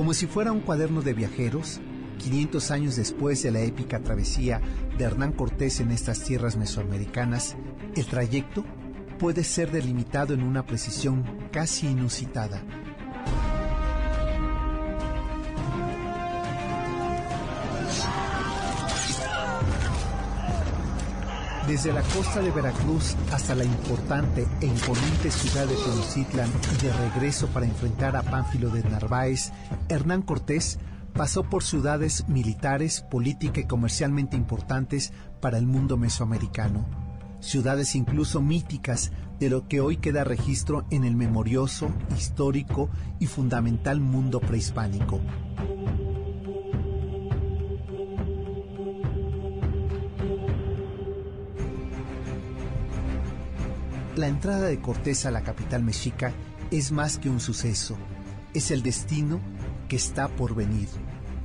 Como si fuera un cuaderno de viajeros, 500 años después de la épica travesía de Hernán Cortés en estas tierras mesoamericanas, el trayecto puede ser delimitado en una precisión casi inusitada. Desde la costa de Veracruz hasta la importante e imponente ciudad de Tenochtitlan y de regreso para enfrentar a Pánfilo de Narváez, Hernán Cortés pasó por ciudades militares, política y comercialmente importantes para el mundo mesoamericano. Ciudades incluso míticas de lo que hoy queda registro en el memorioso, histórico y fundamental mundo prehispánico. La entrada de Cortés a la capital mexica es más que un suceso, es el destino que está por venir.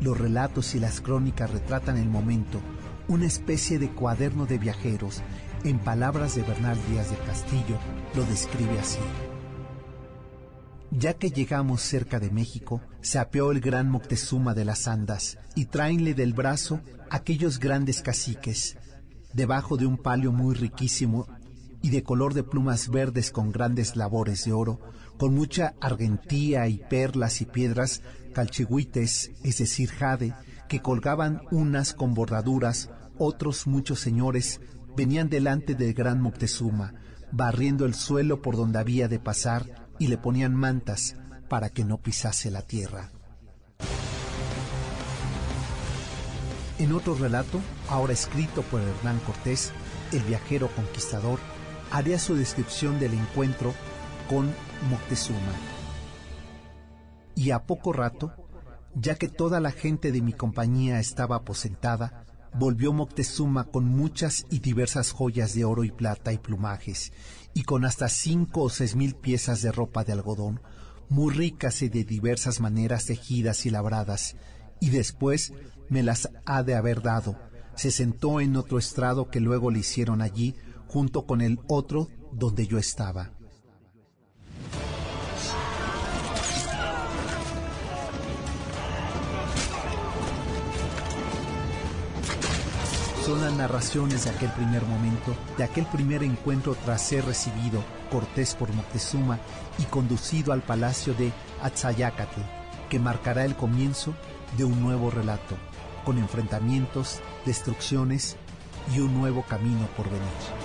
Los relatos y las crónicas retratan el momento, una especie de cuaderno de viajeros. En palabras de Bernal Díaz de Castillo, lo describe así. Ya que llegamos cerca de México, se apeó el gran Moctezuma de las Andas y tráenle del brazo aquellos grandes caciques. Debajo de un palio muy riquísimo y de color de plumas verdes con grandes labores de oro, con mucha argentía y perlas y piedras, calchigüites, es decir, jade, que colgaban unas con bordaduras, otros muchos señores venían delante del gran Moctezuma, barriendo el suelo por donde había de pasar y le ponían mantas para que no pisase la tierra. En otro relato, ahora escrito por Hernán Cortés, el viajero conquistador, haría su descripción del encuentro con Moctezuma. Y a poco rato, ya que toda la gente de mi compañía estaba aposentada, volvió Moctezuma con muchas y diversas joyas de oro y plata y plumajes, y con hasta cinco o seis mil piezas de ropa de algodón, muy ricas y de diversas maneras tejidas y labradas, y después me las ha de haber dado. Se sentó en otro estrado que luego le hicieron allí, junto con el otro donde yo estaba. Son las narraciones de aquel primer momento, de aquel primer encuentro tras ser recibido Cortés por Moctezuma y conducido al palacio de Atzayacatl, que marcará el comienzo de un nuevo relato, con enfrentamientos, destrucciones y un nuevo camino por venir.